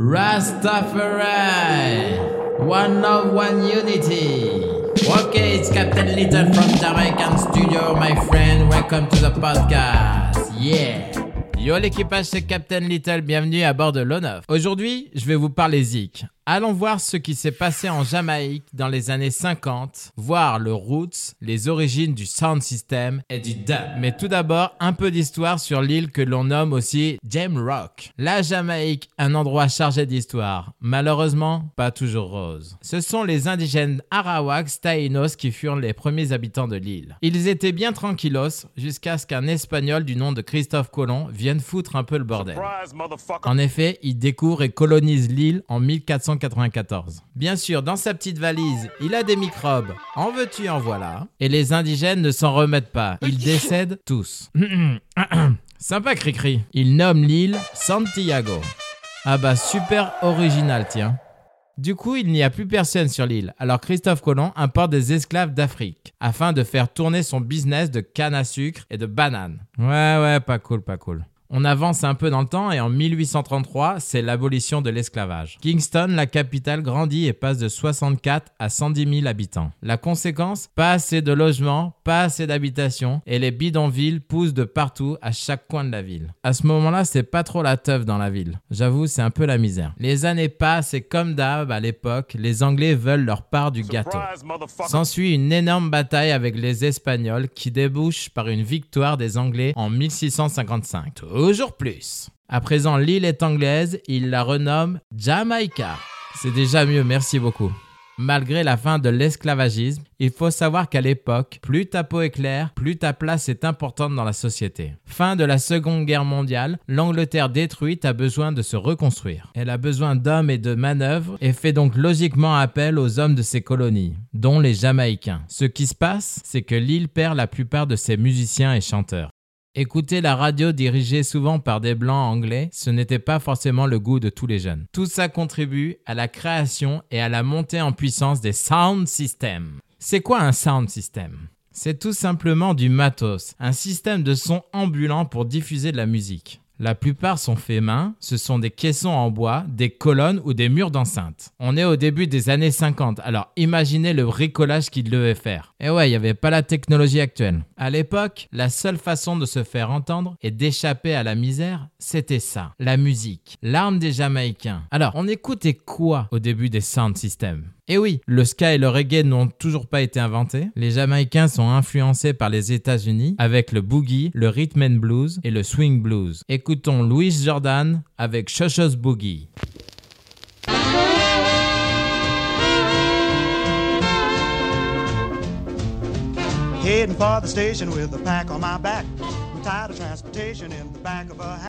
Rastafari, one of one unity. Okay, it's Captain Little from Jamaican Studio, my friend. Welcome to the podcast. Yeah. Yo l'équipage, c'est Captain Little, bienvenue à bord de l'Onof. Aujourd'hui, je vais vous parler Zik, Allons voir ce qui s'est passé en Jamaïque dans les années 50, voir le roots, les origines du sound system et du dub. Mais tout d'abord, un peu d'histoire sur l'île que l'on nomme aussi Jam Rock. La Jamaïque, un endroit chargé d'histoire. Malheureusement, pas toujours rose. Ce sont les indigènes Arawaks Taïnos qui furent les premiers habitants de l'île. Ils étaient bien tranquillos jusqu'à ce qu'un Espagnol du nom de Christophe Colomb vienne foutre un peu le bordel. En effet, il découvre et colonise l'île en 1400 Bien sûr, dans sa petite valise, il a des microbes. En veux-tu, en voilà. Et les indigènes ne s'en remettent pas. Ils décèdent tous. Sympa cri-cri. Il nomme l'île Santiago. Ah bah super original, tiens. Du coup, il n'y a plus personne sur l'île, alors Christophe Colomb importe des esclaves d'Afrique, afin de faire tourner son business de canne à sucre et de bananes. Ouais, ouais, pas cool, pas cool. On avance un peu dans le temps et en 1833, c'est l'abolition de l'esclavage. Kingston, la capitale, grandit et passe de 64 à 110 000 habitants. La conséquence Pas assez de logements, pas assez d'habitations et les bidonvilles poussent de partout à chaque coin de la ville. À ce moment-là, c'est pas trop la teuf dans la ville. J'avoue, c'est un peu la misère. Les années passent et comme d'hab à l'époque, les Anglais veulent leur part du gâteau. S'ensuit une énorme bataille avec les Espagnols qui débouche par une victoire des Anglais en 1655 toujours plus. À présent, l'île est anglaise, il la renomme Jamaica. C'est déjà mieux, merci beaucoup. Malgré la fin de l'esclavagisme, il faut savoir qu'à l'époque, plus ta peau est claire, plus ta place est importante dans la société. Fin de la Seconde Guerre mondiale, l'Angleterre détruite a besoin de se reconstruire. Elle a besoin d'hommes et de manœuvres et fait donc logiquement appel aux hommes de ses colonies, dont les Jamaïcains. Ce qui se passe, c'est que l'île perd la plupart de ses musiciens et chanteurs. Écouter la radio dirigée souvent par des blancs anglais, ce n'était pas forcément le goût de tous les jeunes. Tout ça contribue à la création et à la montée en puissance des sound systems. C'est quoi un sound system? C'est tout simplement du matos, un système de son ambulant pour diffuser de la musique. La plupart sont faits main, ce sont des caissons en bois, des colonnes ou des murs d'enceinte. On est au début des années 50, alors imaginez le bricolage qu'il devait faire. Et ouais, il n'y avait pas la technologie actuelle. À l'époque, la seule façon de se faire entendre et d'échapper à la misère, c'était ça, la musique, l'arme des Jamaïcains. Alors, on écoutait quoi au début des sound systems? Et oui, le ska et le reggae n'ont toujours pas été inventés. Les Jamaïcains sont influencés par les États-Unis avec le boogie, le rhythm and blues et le swing blues. Écoutons Louis Jordan avec Shoshos Boogie.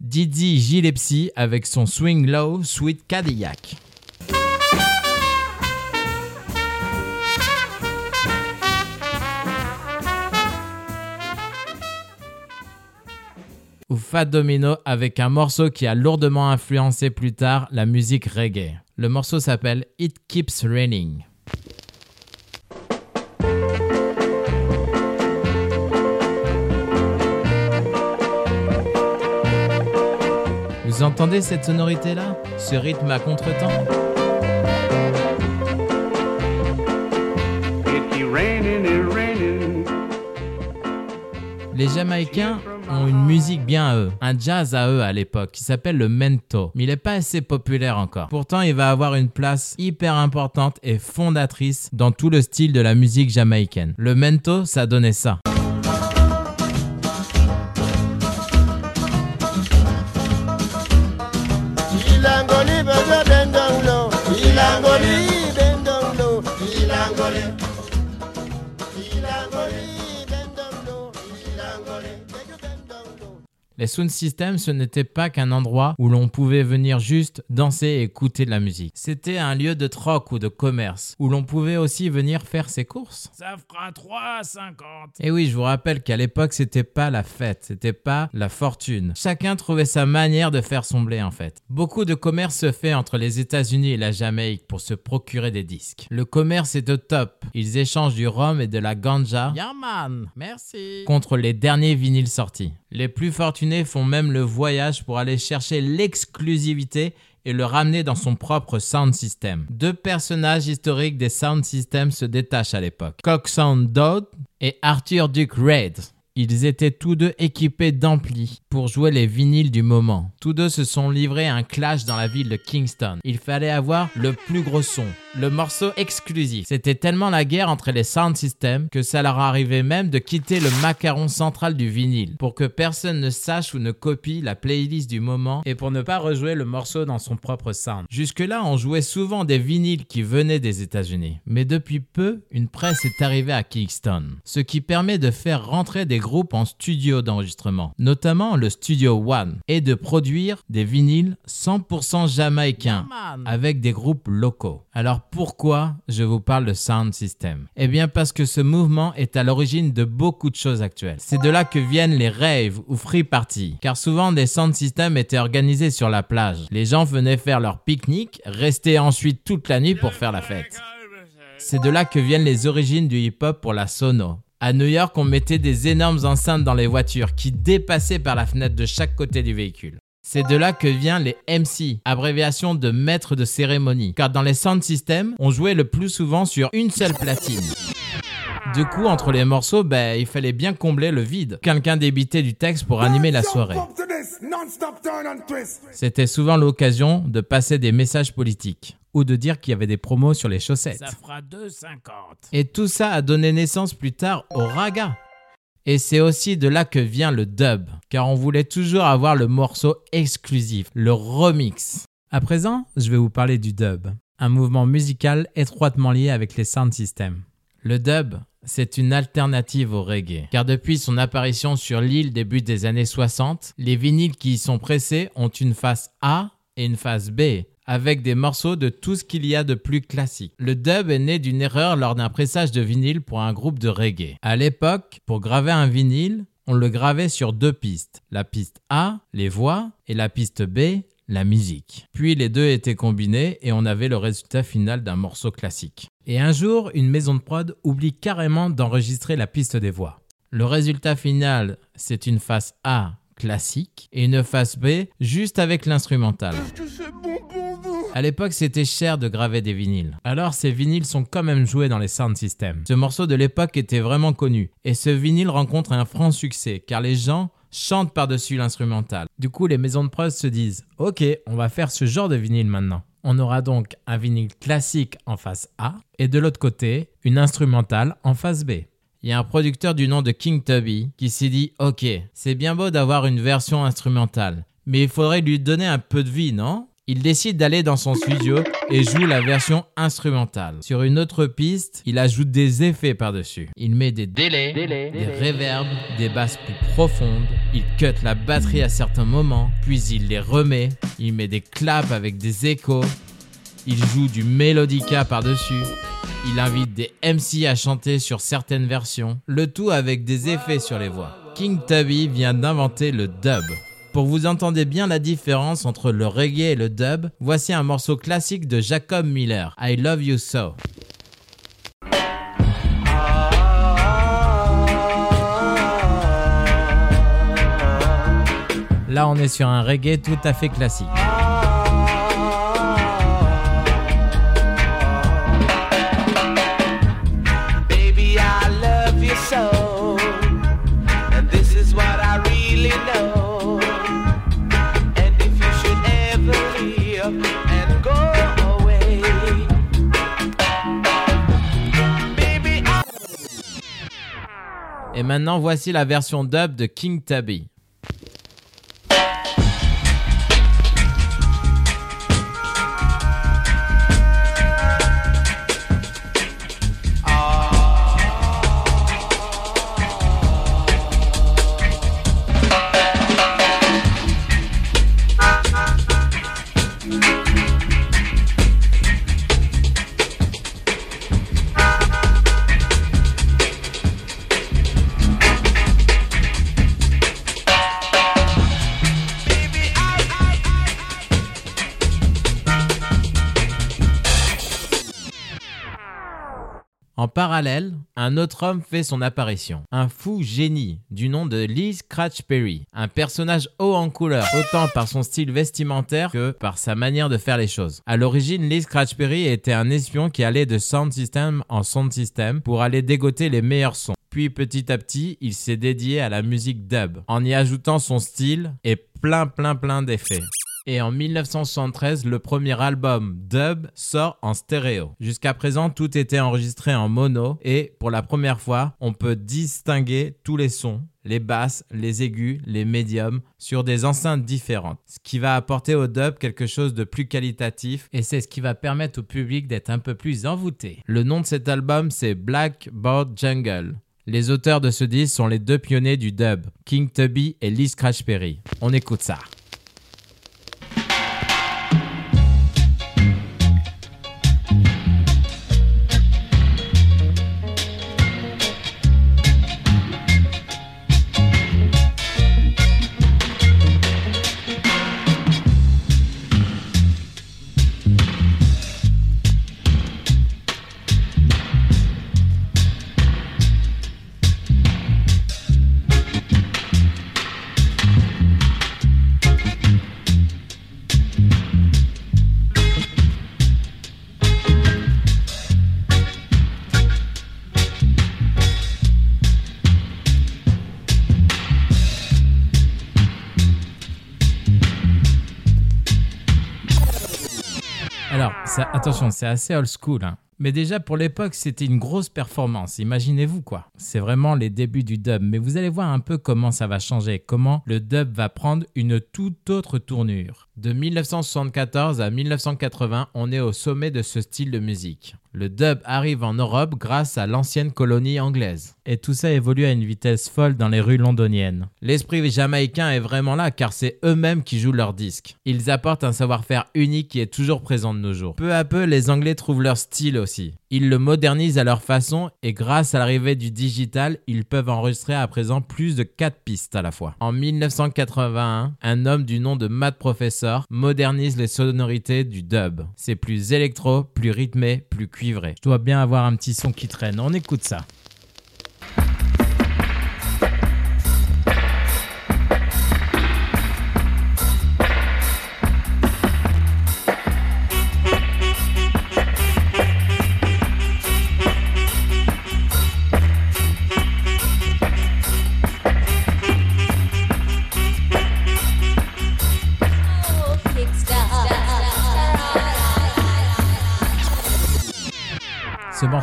Didi Gillespie avec son swing low, sweet Cadillac. Fat Domino avec un morceau qui a lourdement influencé plus tard la musique reggae. Le morceau s'appelle It Keeps Raining. Vous entendez cette sonorité-là? Ce rythme à contre-temps? Les Jamaïcains ont une musique bien à eux, un jazz à eux à l'époque qui s'appelle le mento, mais il n'est pas assez populaire encore. Pourtant, il va avoir une place hyper importante et fondatrice dans tout le style de la musique jamaïcaine. Le mento, ça donnait ça. Les sound systems, ce n'était pas qu'un endroit où l'on pouvait venir juste danser et écouter de la musique. C'était un lieu de troc ou de commerce, où l'on pouvait aussi venir faire ses courses. Ça fera 3,50. Et oui, je vous rappelle qu'à l'époque, c'était pas la fête, c'était pas la fortune. Chacun trouvait sa manière de faire son blé en fait. Beaucoup de commerce se fait entre les États-Unis et la Jamaïque pour se procurer des disques. Le commerce est au top. Ils échangent du rhum et de la ganja. Yaman, merci. Contre les derniers vinyles sortis. Les plus fortunés font même le voyage pour aller chercher l'exclusivité et le ramener dans son propre sound system. Deux personnages historiques des sound systems se détachent à l'époque. Coxsone Dodd et Arthur Duke Reid. Ils étaient tous deux équipés d'amplis pour jouer les vinyles du moment. Tous deux se sont livrés à un clash dans la ville de Kingston. Il fallait avoir le plus gros son, le morceau exclusif. C'était tellement la guerre entre les sound systems que ça leur arrivait même de quitter le macaron central du vinyle pour que personne ne sache ou ne copie la playlist du moment et pour ne pas rejouer le morceau dans son propre sound. Jusque-là, on jouait souvent des vinyles qui venaient des États-Unis. Mais depuis peu, une presse est arrivée à Kingston, ce qui permet de faire rentrer des groupe en studio d'enregistrement, notamment le Studio One, et de produire des vinyles 100% jamaïcains avec des groupes locaux. Alors pourquoi je vous parle de Sound System? Eh bien parce que ce mouvement est à l'origine de beaucoup de choses actuelles. C'est de là que viennent les raves ou free parties, car souvent des sound systems étaient organisés sur la plage. Les gens venaient faire leur pique-nique, restaient ensuite toute la nuit pour faire la fête. C'est de là que viennent les origines du hip-hop pour la sono. À New York, on mettait des énormes enceintes dans les voitures qui dépassaient par la fenêtre de chaque côté du véhicule. C'est de là que vient les MC, abréviation de maître de cérémonie, car dans les sound systems, on jouait le plus souvent sur une seule platine. Du coup, entre les morceaux, ben, il fallait bien combler le vide. Quelqu'un débitait du texte pour animer la soirée. C'était souvent l'occasion de passer des messages politiques ou de dire qu'il y avait des promos sur les chaussettes. Ça fera 2,50. Et tout ça a donné naissance plus tard au raga. Et c'est aussi de là que vient le dub, car on voulait toujours avoir le morceau exclusif, le remix. À présent, je vais vous parler du dub, un mouvement musical étroitement lié avec les sound systems. Le dub, c'est une alternative au reggae, car depuis son apparition sur l'île début des années 60, les vinyles qui y sont pressés ont une face A et une face B, avec des morceaux de tout ce qu'il y a de plus classique. Le dub est né d'une erreur lors d'un pressage de vinyle pour un groupe de reggae. À l'époque, pour graver un vinyle, on le gravait sur deux pistes. La piste A, les voix, et la piste B, la musique. Puis les deux étaient combinés et on avait le résultat final d'un morceau classique. Et un jour, une maison de prod oublie carrément d'enregistrer la piste des voix. Le résultat final, c'est une face A classique et une face B juste avec l'instrumental. À l'époque, c'était cher de graver des vinyles. Alors, ces vinyles sont quand même joués dans les sound systems. Ce morceau de l'époque était vraiment connu et ce vinyle rencontre un franc succès car les gens chantent par-dessus l'instrumental. Du coup, les maisons de prod se disent Ok, on va faire ce genre de vinyle maintenant. On aura donc un vinyle classique en face A et de l'autre côté, une instrumentale en face B. Il y a un producteur du nom de King Tubby qui s'est dit Ok, c'est bien beau d'avoir une version instrumentale, mais il faudrait lui donner un peu de vie, non? Il décide d'aller dans son studio et joue la version instrumentale. Sur une autre piste, il ajoute des effets par-dessus. Il met des délais, des reverbs, des basses plus profondes. Il cut la batterie à certains moments, puis il les remet. Il met des claps avec des échos. Il joue du melodica par-dessus. Il invite des MC à chanter sur certaines versions, le tout avec des effets sur les voix. King Tubby vient d'inventer le dub. Pour vous entendez bien la différence entre le reggae et le dub, voici un morceau classique de Jacob Miller, I Love You So. Là, on est sur un reggae tout à fait classique. Et maintenant, voici la version dub de King Tubby. En parallèle, un autre homme fait son apparition. Un fou génie du nom de Lee Scratch Perry. Un personnage haut en couleur, autant par son style vestimentaire que par sa manière de faire les choses. À l'origine, Lee Scratch Perry était un espion qui allait de sound system en sound system pour aller dégoter les meilleurs sons. Puis petit à petit, il s'est dédié à la musique dub, en y ajoutant son style et plein plein plein d'effets et en 1973, le premier album Dub sort en stéréo. Jusqu'à présent, tout était enregistré en mono et pour la première fois, on peut distinguer tous les sons les basses, les aigus, les médiums, sur des enceintes différentes. Ce qui va apporter au dub quelque chose de plus qualitatif et c'est ce qui va permettre au public d'être un peu plus envoûté. Le nom de cet album c'est Blackboard Jungle. Les auteurs de ce disque sont les deux pionniers du dub, King Tubby et Lee Scratch Perry. On écoute ça. C'est assez old school. Hein. Mais déjà pour l'époque, c'était une grosse performance. Imaginez-vous quoi. C'est vraiment les débuts du dub. Mais vous allez voir un peu comment ça va changer, comment le dub va prendre une toute autre tournure. De 1974 à 1980, on est au sommet de ce style de musique. Le dub arrive en Europe grâce à l'ancienne colonie anglaise. Et tout ça évolue à une vitesse folle dans les rues londoniennes. L'esprit jamaïcain est vraiment là car c'est eux-mêmes qui jouent leurs disques. Ils apportent un savoir-faire unique qui est toujours présent de nos jours. Peu à peu, les Anglais trouvent leur style aussi. Ils le modernisent à leur façon et grâce à l'arrivée du digital, ils peuvent enregistrer à présent plus de 4 pistes à la fois. En 1981, un homme du nom de Matt Professor modernise les sonorités du dub. C'est plus électro, plus rythmé, plus cuivré. Je dois bien avoir un petit son qui traîne. On écoute ça.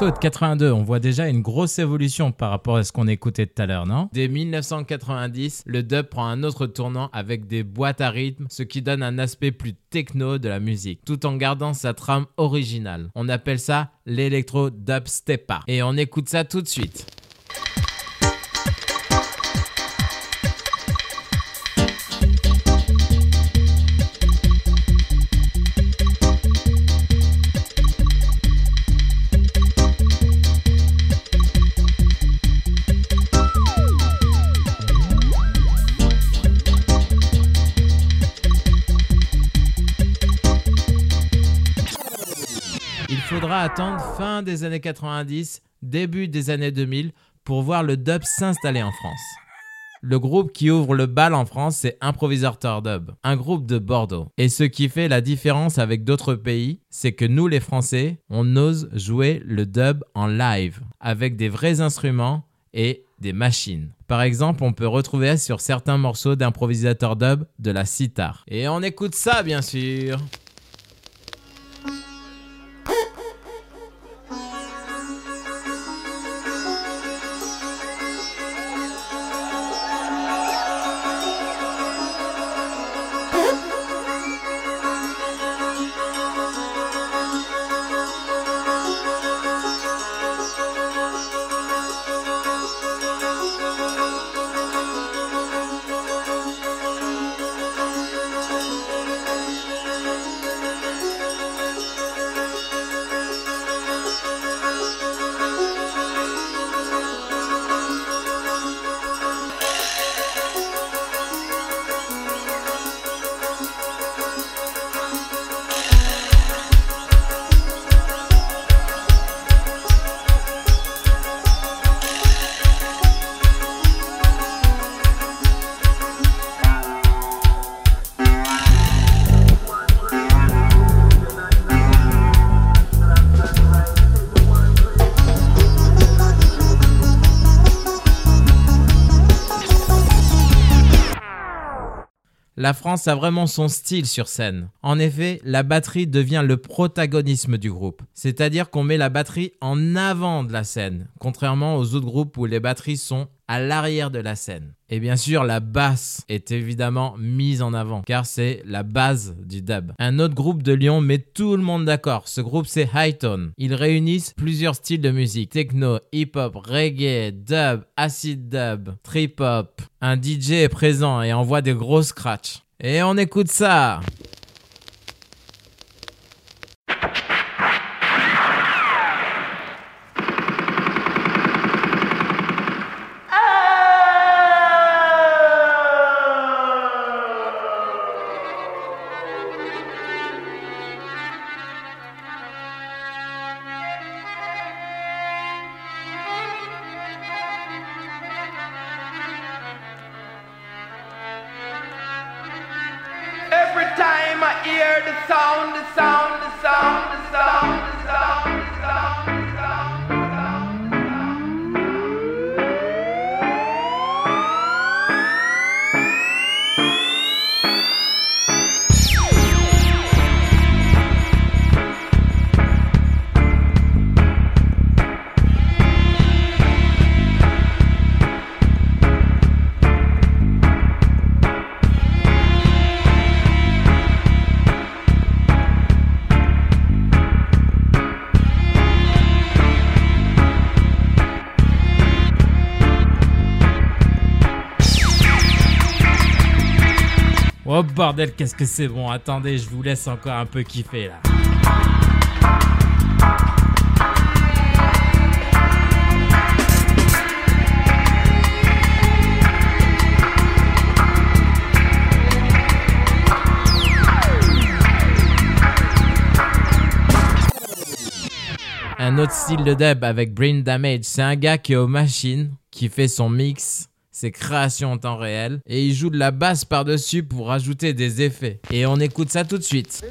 Morceau de 82, on voit déjà une grosse évolution par rapport à ce qu'on écoutait tout à l'heure, non? Dès 1990, le dub prend un autre tournant avec des boîtes à rythme, ce qui donne un aspect plus techno de la musique, tout en gardant sa trame originale. On appelle ça l'électro dubstepa. Et on écoute ça tout de suite. Attendre fin des années 90, début des années 2000 pour voir le dub s'installer en France. Le groupe qui ouvre le bal en France, c'est Improvisateur Dub, un groupe de Bordeaux. Et ce qui fait la différence avec d'autres pays, c'est que nous les Français, on ose jouer le dub en live, avec des vrais instruments et des machines. Par exemple, on peut retrouver sur certains morceaux d'improvisateur dub de la sitar. Et on écoute ça bien sûr. La France a vraiment son style sur scène. En effet, la batterie devient le protagonisme du groupe. C'est-à-dire qu'on met la batterie en avant de la scène, contrairement aux autres groupes où les batteries sont à l'arrière de la scène. Et bien sûr, la basse est évidemment mise en avant, car c'est la base du dub. Un autre groupe de Lyon met tout le monde d'accord. Ce groupe, c'est Hightone. Ils réunissent plusieurs styles de musique. Techno, hip-hop, reggae, dub, acid dub, trip-hop. Un DJ est présent et envoie des gros scratchs. Et on écoute ça the sound, the sound, the sound, the sound, the sound, Oh bordel, qu'est-ce que c'est bon. Attendez, je vous laisse encore un peu kiffer là. Un autre style de dub avec Brain Damage, c'est un gars qui est aux machines, qui fait son mix, ses créations en temps réel, et il joue de la basse par-dessus pour rajouter des effets. Et on écoute ça tout de suite.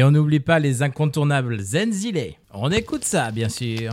Et on n'oublie pas les incontournables Zenzile. On écoute ça, bien sûr.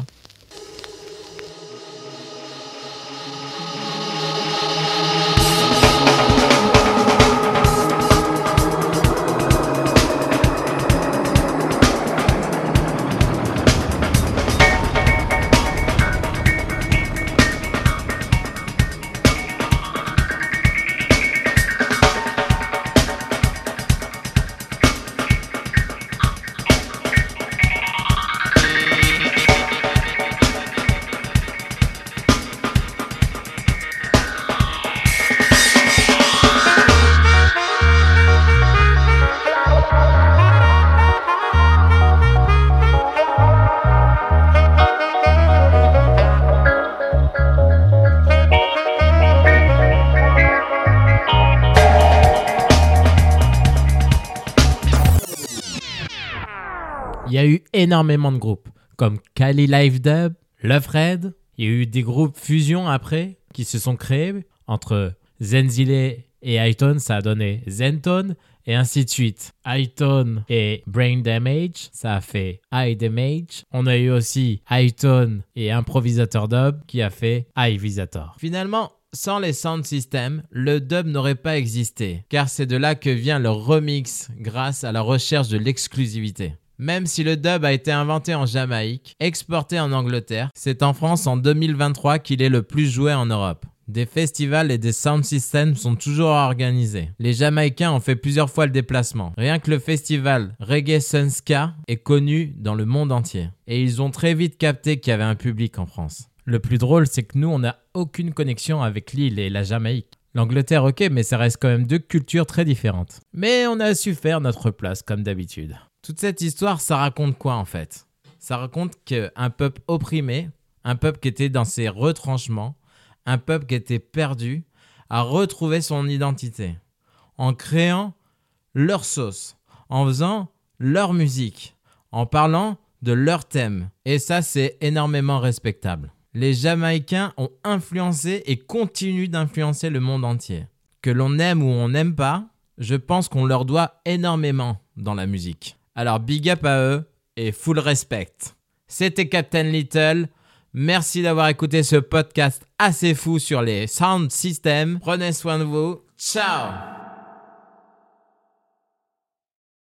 Énormément de groupes, comme Kali Live Dub, Love Red. Il y a eu des groupes fusion après qui se sont créés entre Zenzile et Hightone, ça a donné Zentone, et ainsi de suite. Hightone et Brain Damage, ça a fait High Damage. On a eu aussi Hightone et Improvisator Dub qui a fait High Visator. Finalement, sans les sound systems, le dub n'aurait pas existé, car c'est de là que vient le remix grâce à la recherche de l'exclusivité. Même si le dub a été inventé en Jamaïque, exporté en Angleterre, c'est en France en 2023 qu'il est le plus joué en Europe. Des festivals et des sound systems sont toujours organisés. Les Jamaïcains ont fait plusieurs fois le déplacement. Rien que le festival Reggae Sunska est connu dans le monde entier. Et ils ont très vite capté qu'il y avait un public en France. Le plus drôle, c'est que nous, on n'a aucune connexion avec l'île et la Jamaïque. L'Angleterre, ok, mais ça reste quand même deux cultures très différentes. Mais on a su faire notre place, comme d'habitude. Toute cette histoire, ça raconte quoi en fait? Ça raconte qu'un peuple opprimé, un peuple qui était dans ses retranchements, un peuple qui était perdu, à retrouver son identité en créant leur sauce, en faisant leur musique, en parlant de leur thème. Et ça, c'est énormément respectable. Les Jamaïcains ont influencé et continuent d'influencer le monde entier. Que l'on aime ou on n'aime pas, je pense qu'on leur doit énormément dans la musique. Alors big up à eux et full respect. C'était Captain Little. Merci d'avoir écouté ce podcast assez fou sur les sound systems. Prenez soin de vous. Ciao